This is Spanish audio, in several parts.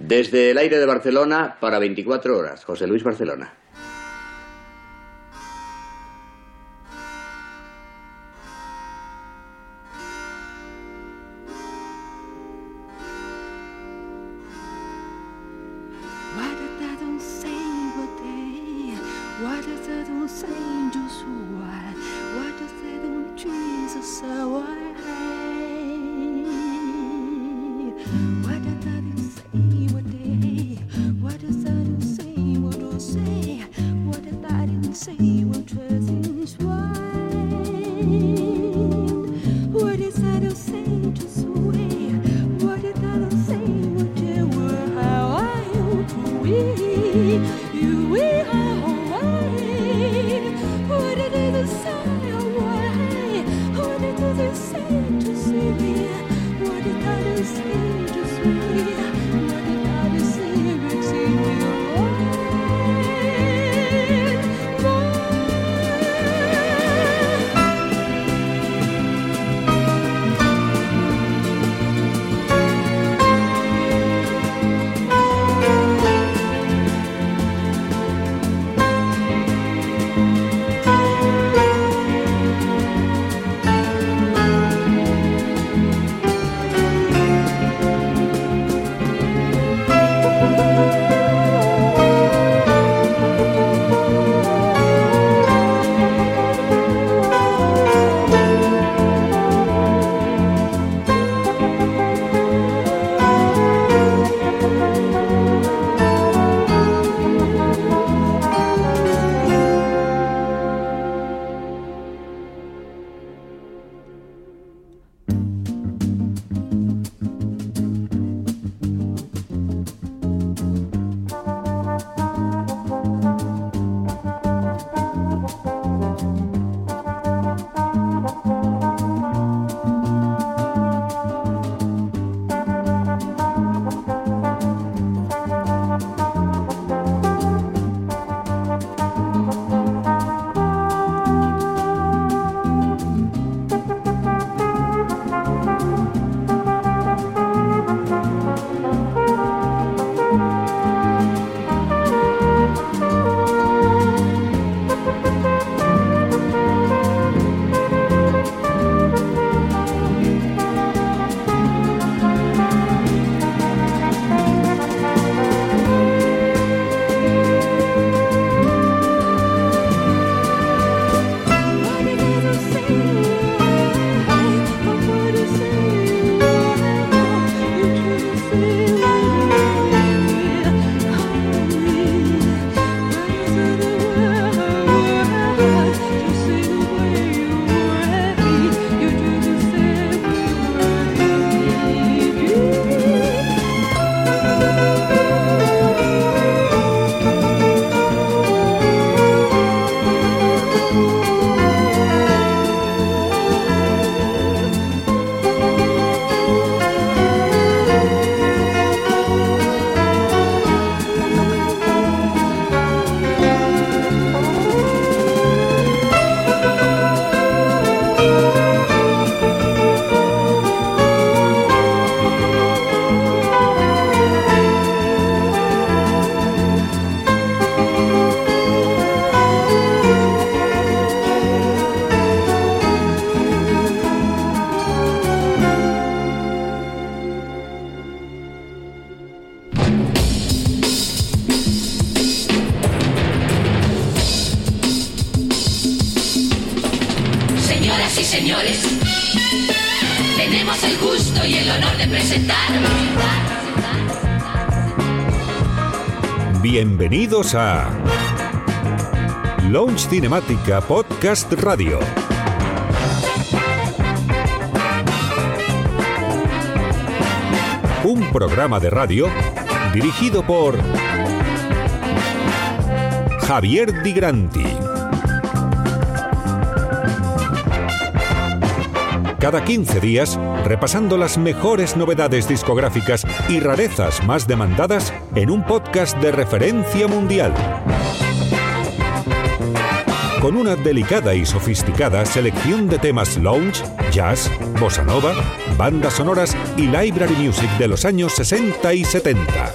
Desde el aire de Barcelona para 24 horas, José Luis Barcelona. Bienvenidos a Launch Cinemática Podcast Radio. Un programa de radio dirigido por Javier Di Granti. Cada 15 días, repasando las mejores novedades discográficas y rarezas más demandadas en un podcast de referencia mundial. Con una delicada y sofisticada selección de temas lounge, jazz, bossa nova, bandas sonoras y library music de los años 60 y 70.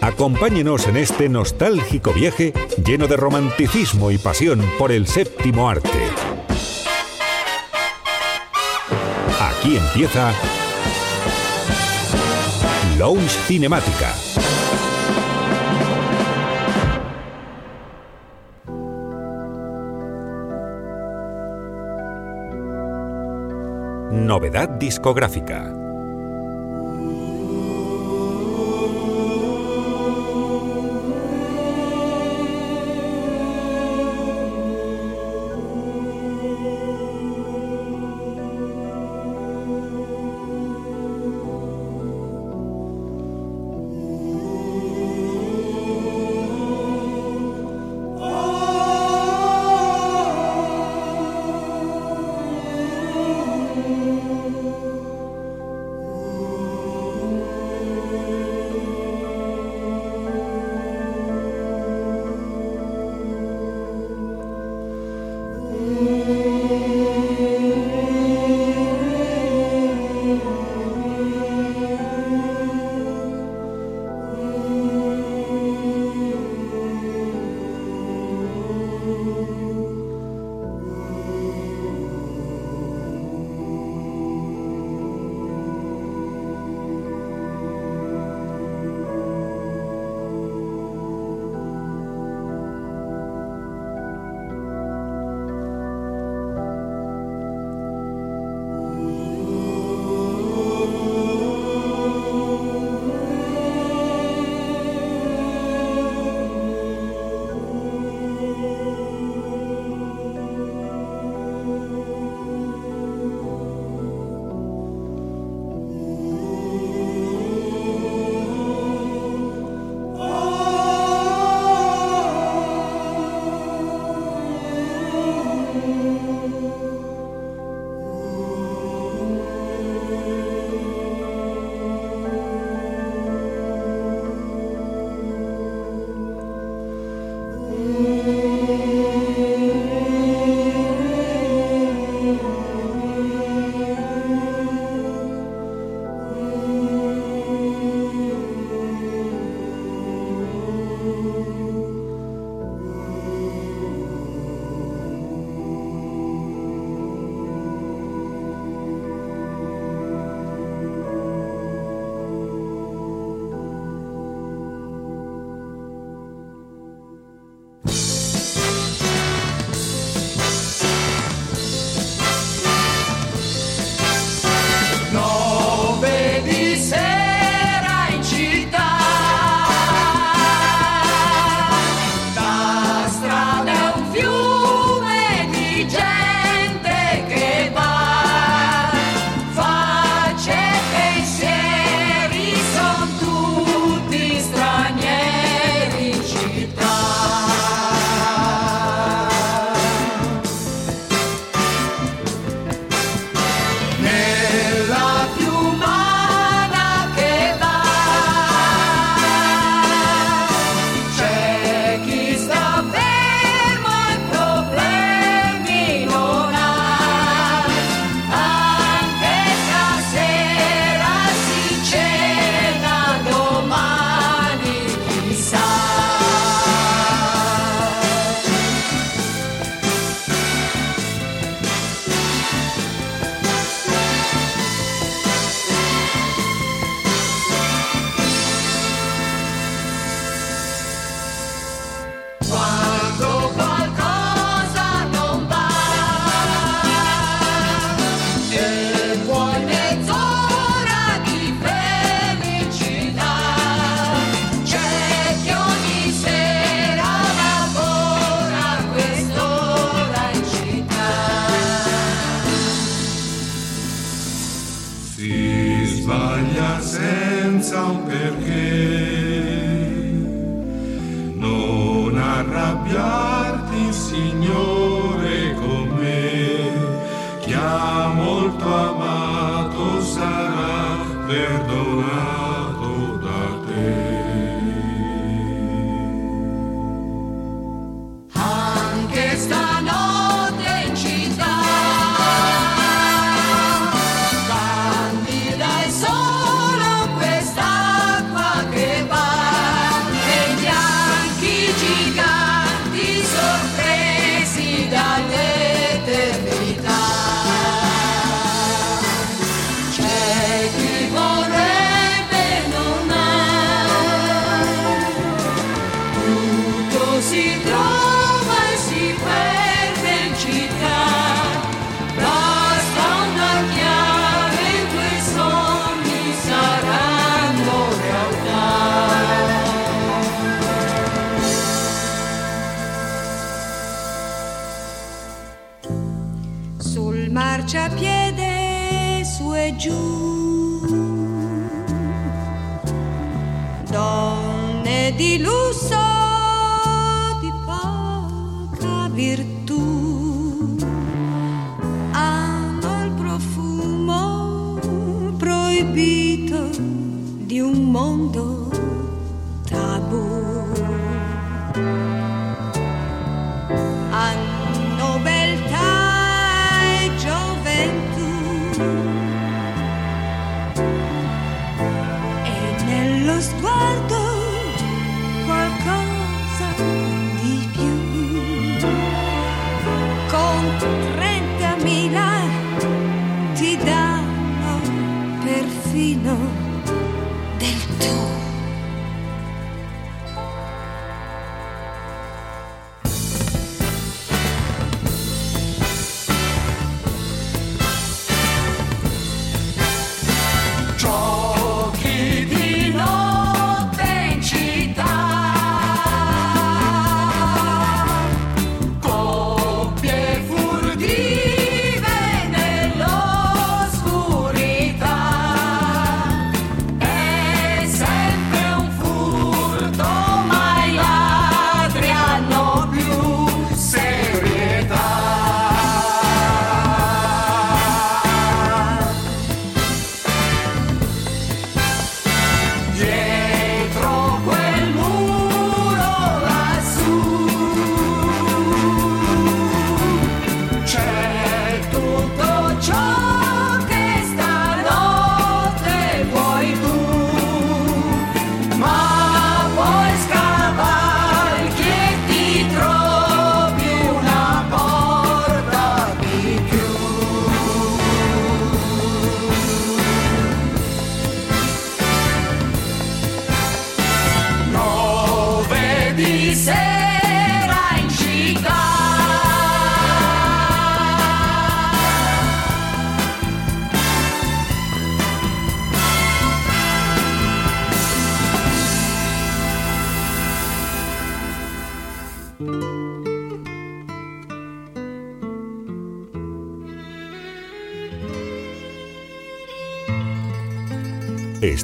Acompáñenos en este nostálgico viaje lleno de romanticismo y pasión por el séptimo arte. Aquí empieza Lounge Cinemática. Novedad discográfica.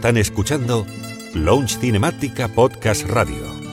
Están escuchando Launch Cinemática Podcast Radio.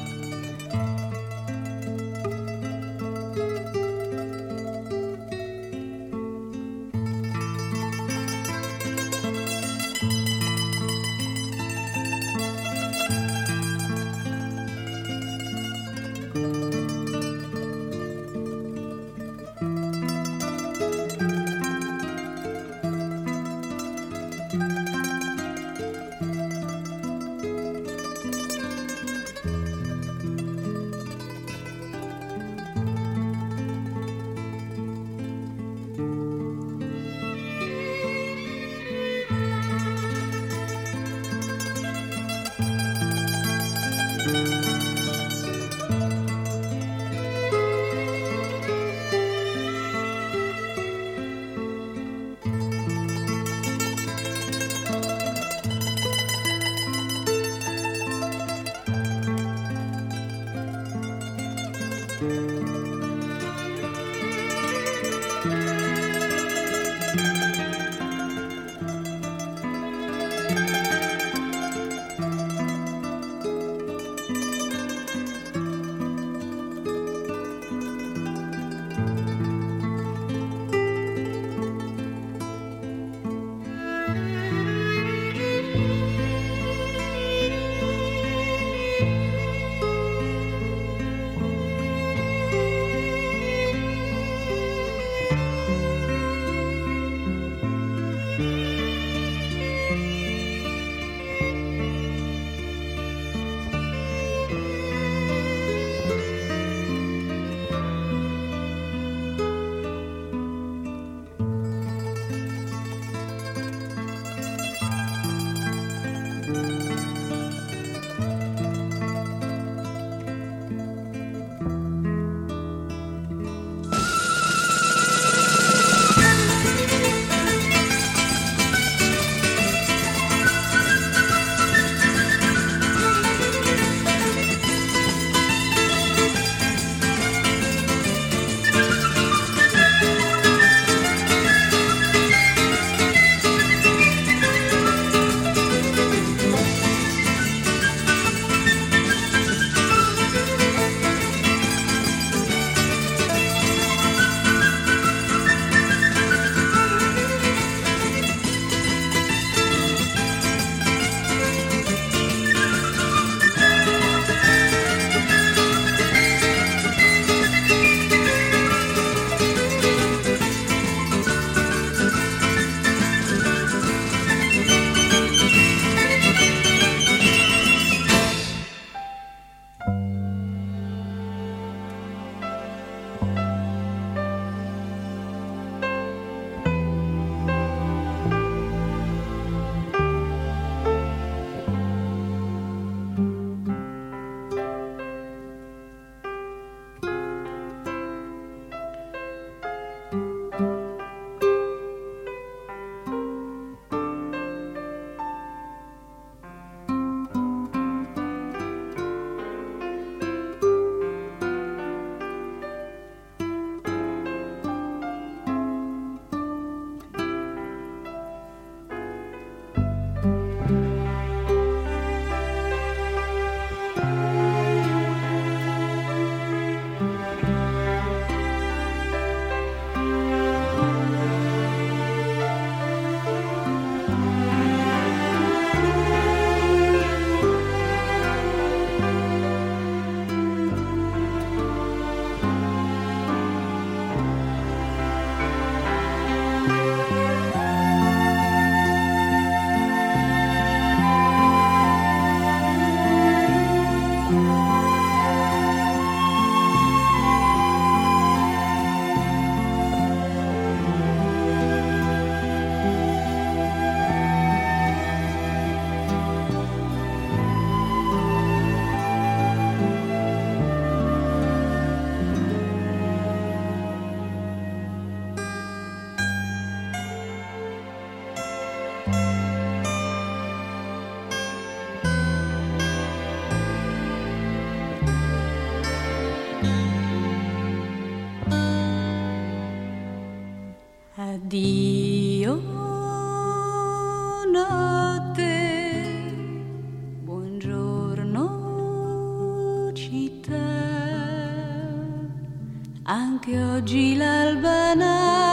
Anche oggi l'alba nasce.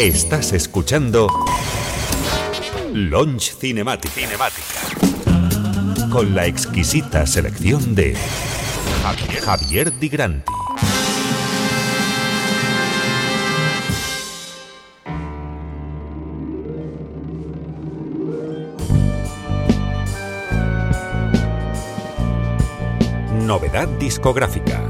Estás escuchando Launch Cinematic. Cinemática. Con la exquisita selección de Javier, Javier Di Granti. Novedad discográfica.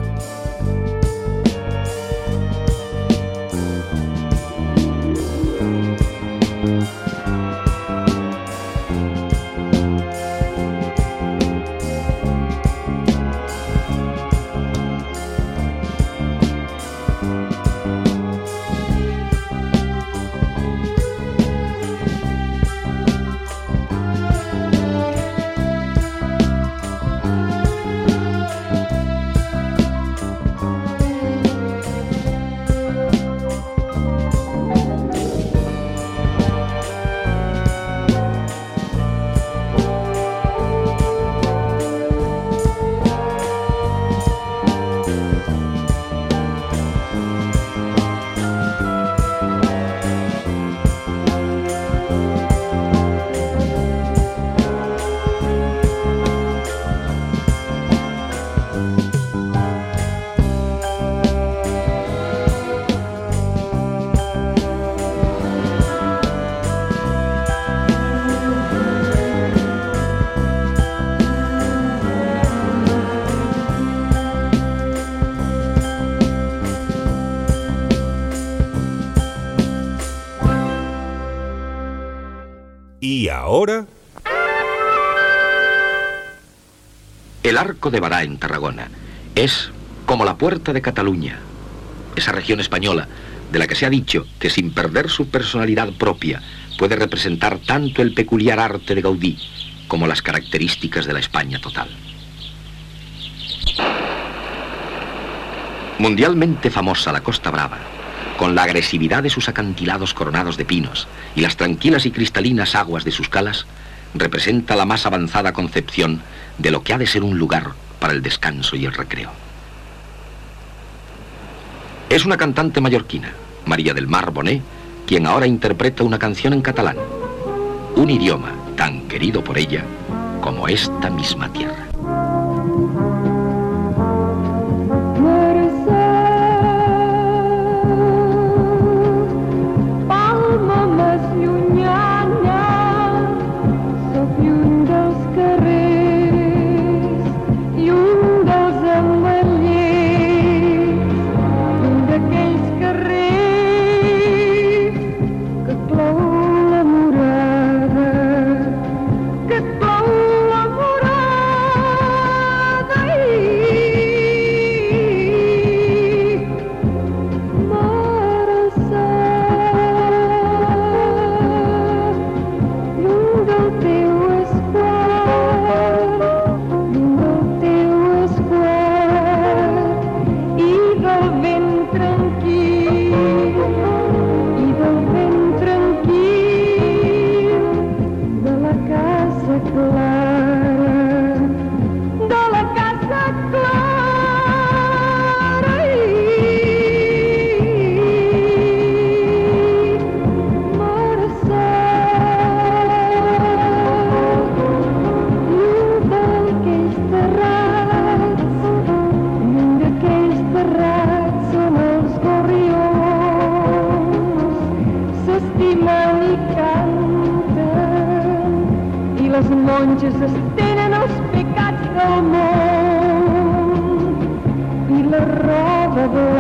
ahora... El Arco de Bará en Tarragona es como la puerta de Cataluña, esa región española de la que se ha dicho que sin perder su personalidad propia puede representar tanto el peculiar arte de Gaudí como las características de la España total. Mundialmente famosa la Costa Brava, con la agresividad de sus acantilados coronados de pinos y las tranquilas y cristalinas aguas de sus calas, representa la más avanzada concepción de lo que ha de ser un lugar para el descanso y el recreo. Es una cantante mallorquina, María del Mar Bonet, quien ahora interpreta una canción en catalán, un idioma tan querido por ella como esta misma tierra. Les monges estenen els pecats del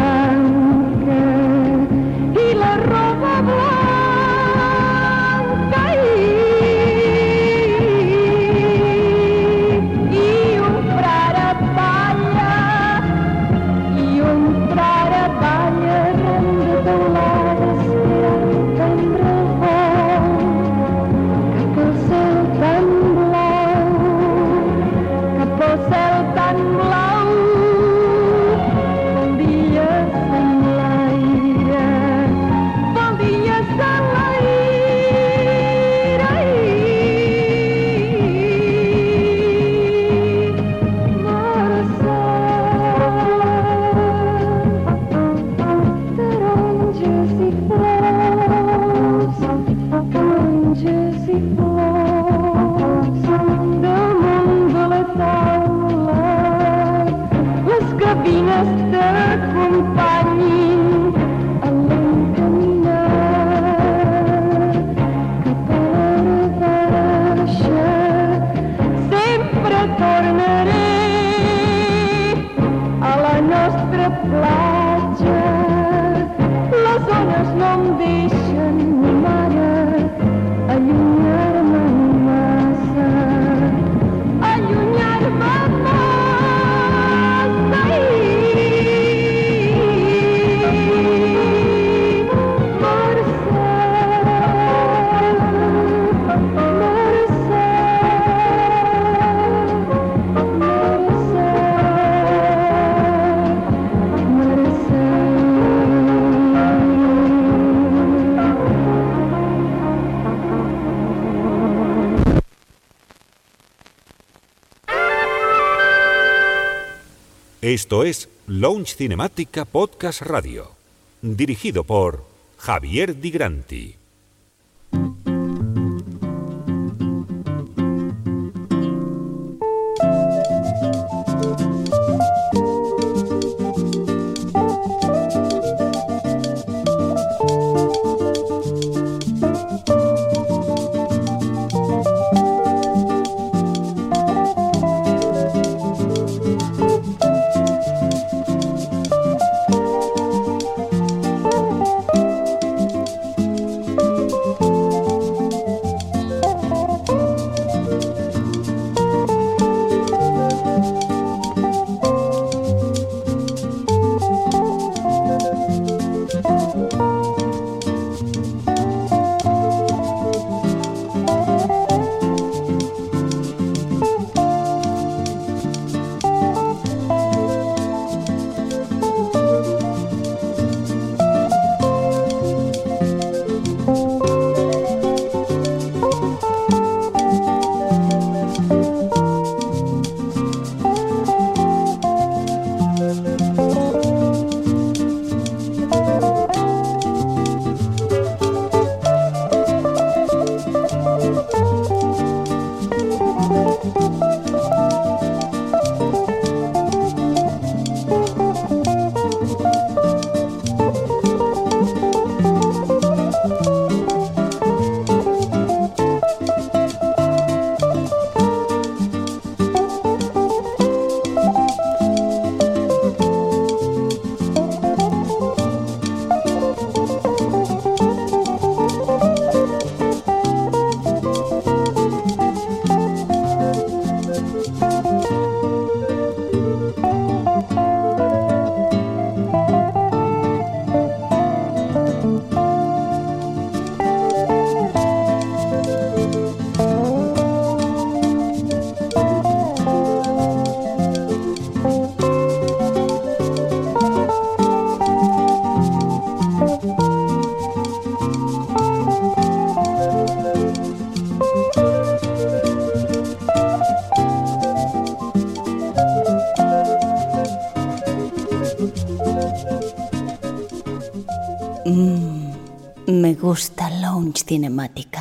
fly. Esto es Launch Cinemática Podcast Radio, dirigido por Javier Di Granti. Cinemática.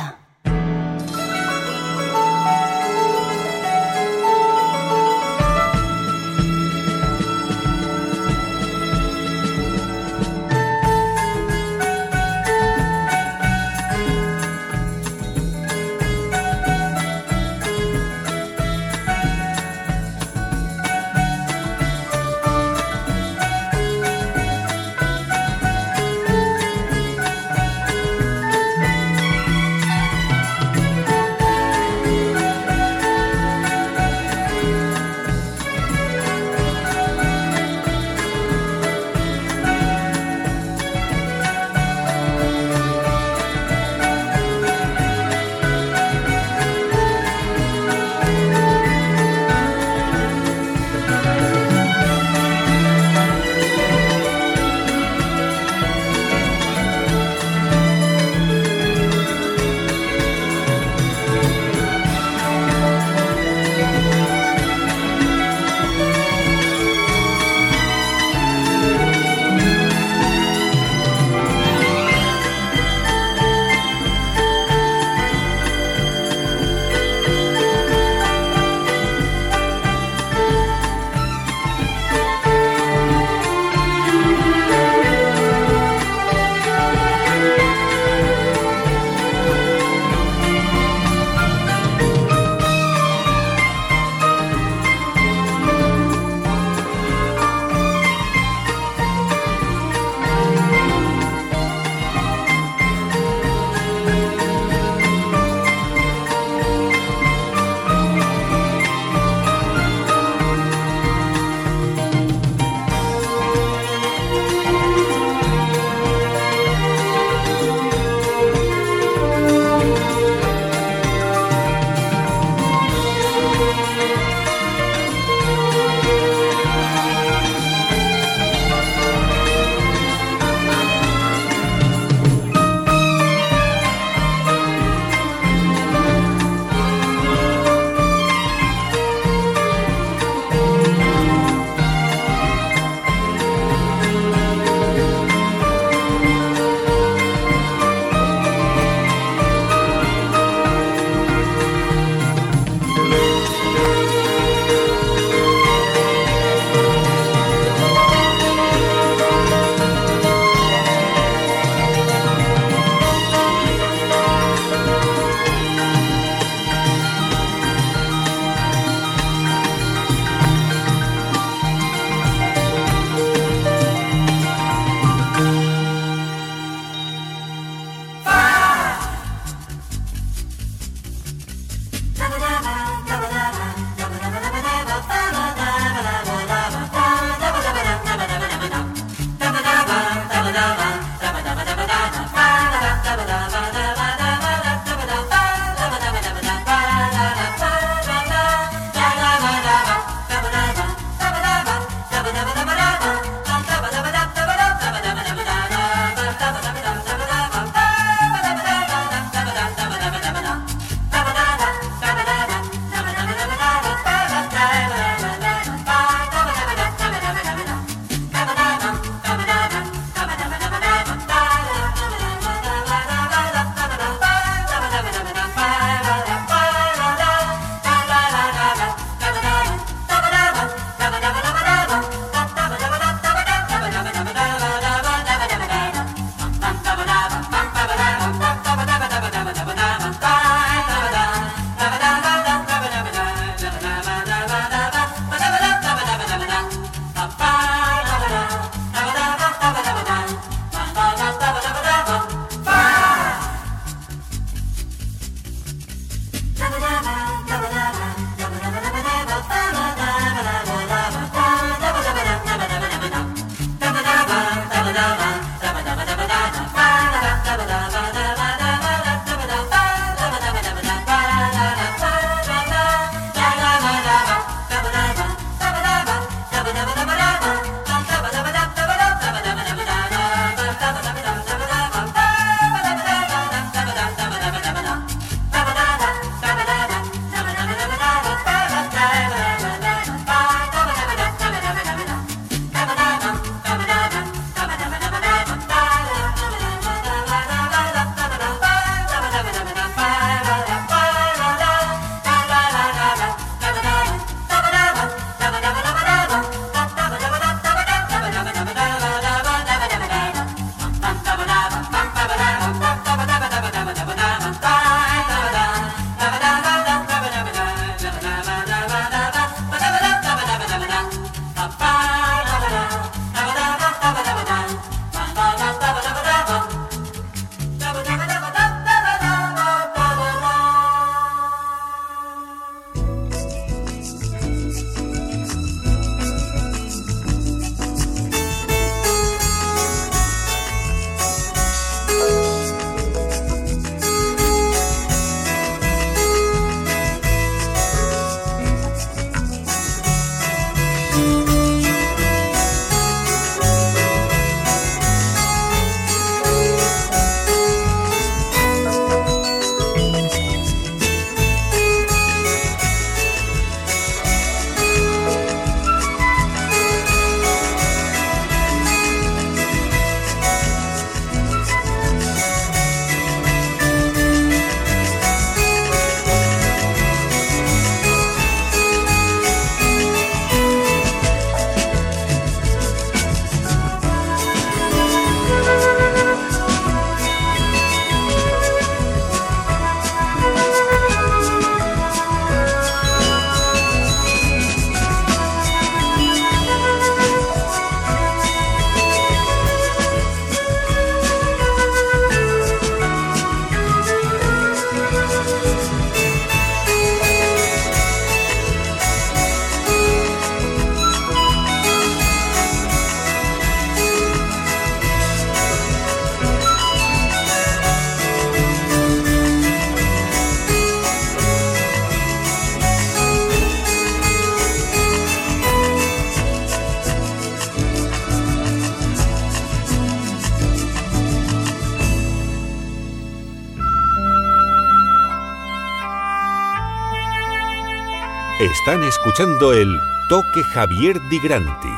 Están escuchando el Toque Javier Di Granti.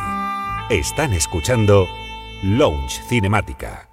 Están escuchando Lounge Cinemática.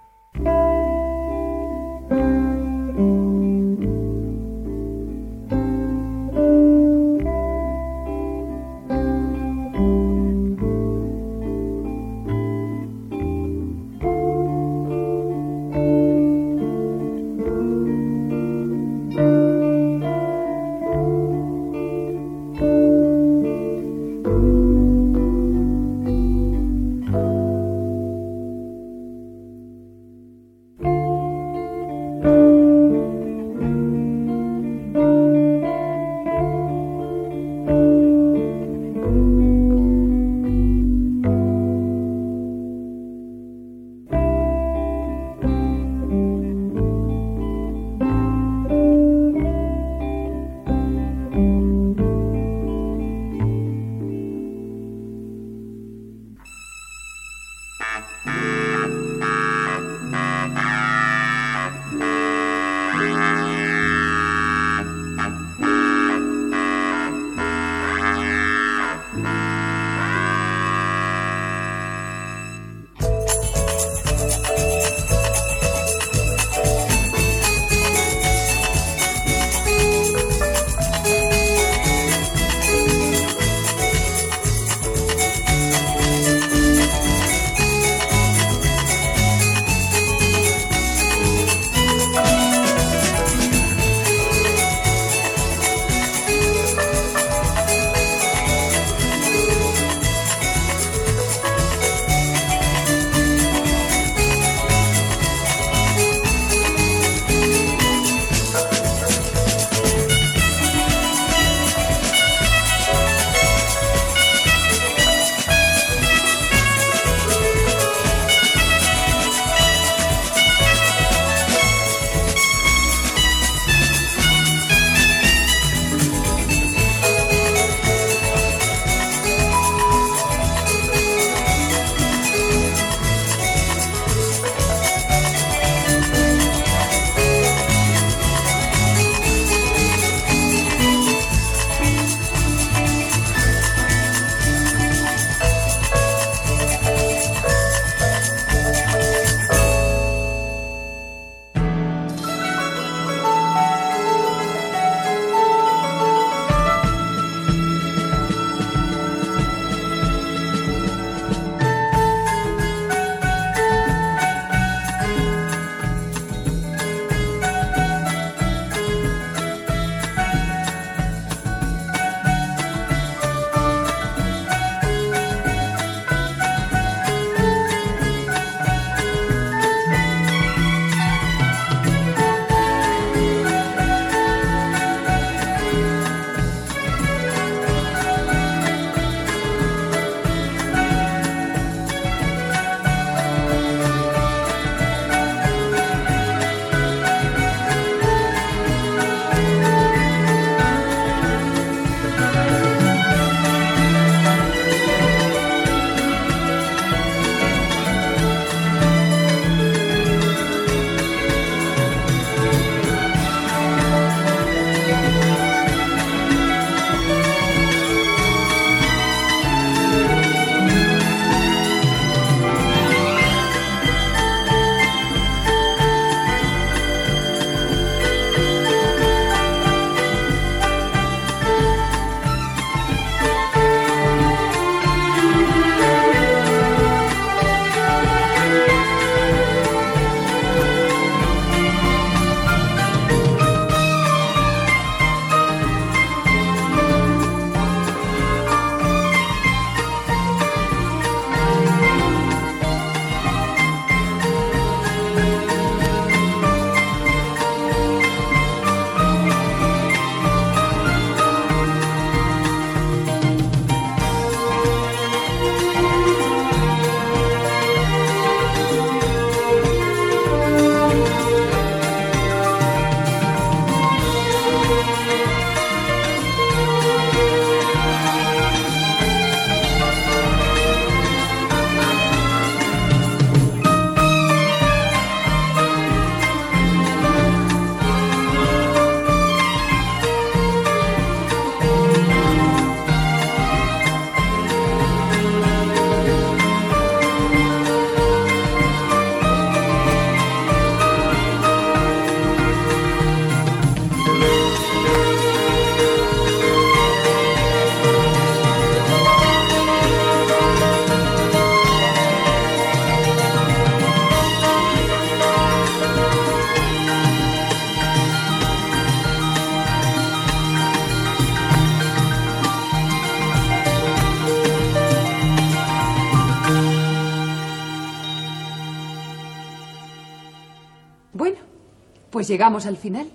Llegamos al final,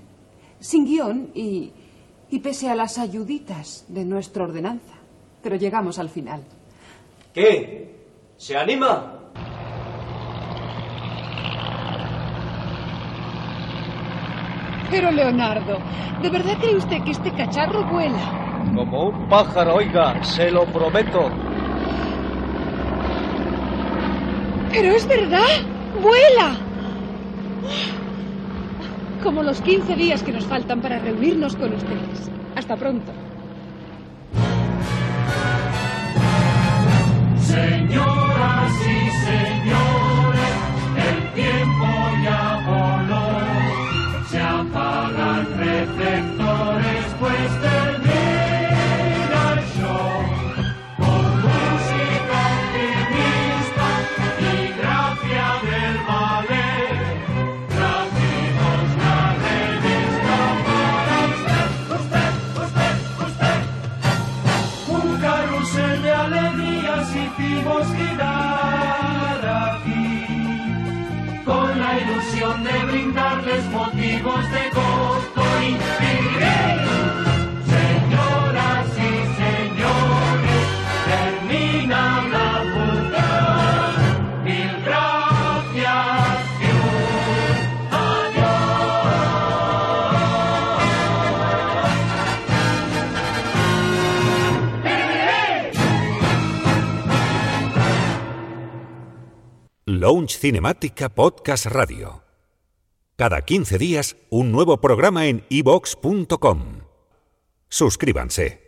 sin guion y, y pese a las ayuditas de nuestra ordenanza. Pero llegamos al final. ¿Qué? ¿Se anima? Pero Leonardo, ¿de verdad cree usted que este cacharro vuela? Como un pájaro, oiga, se lo prometo. Pero es verdad, vuela. Como los 15 días que nos faltan para reunirnos con ustedes. Hasta pronto. Lounge Cinemática Podcast Radio. Cada 15 días, un nuevo programa en ivox.com. Suscríbanse.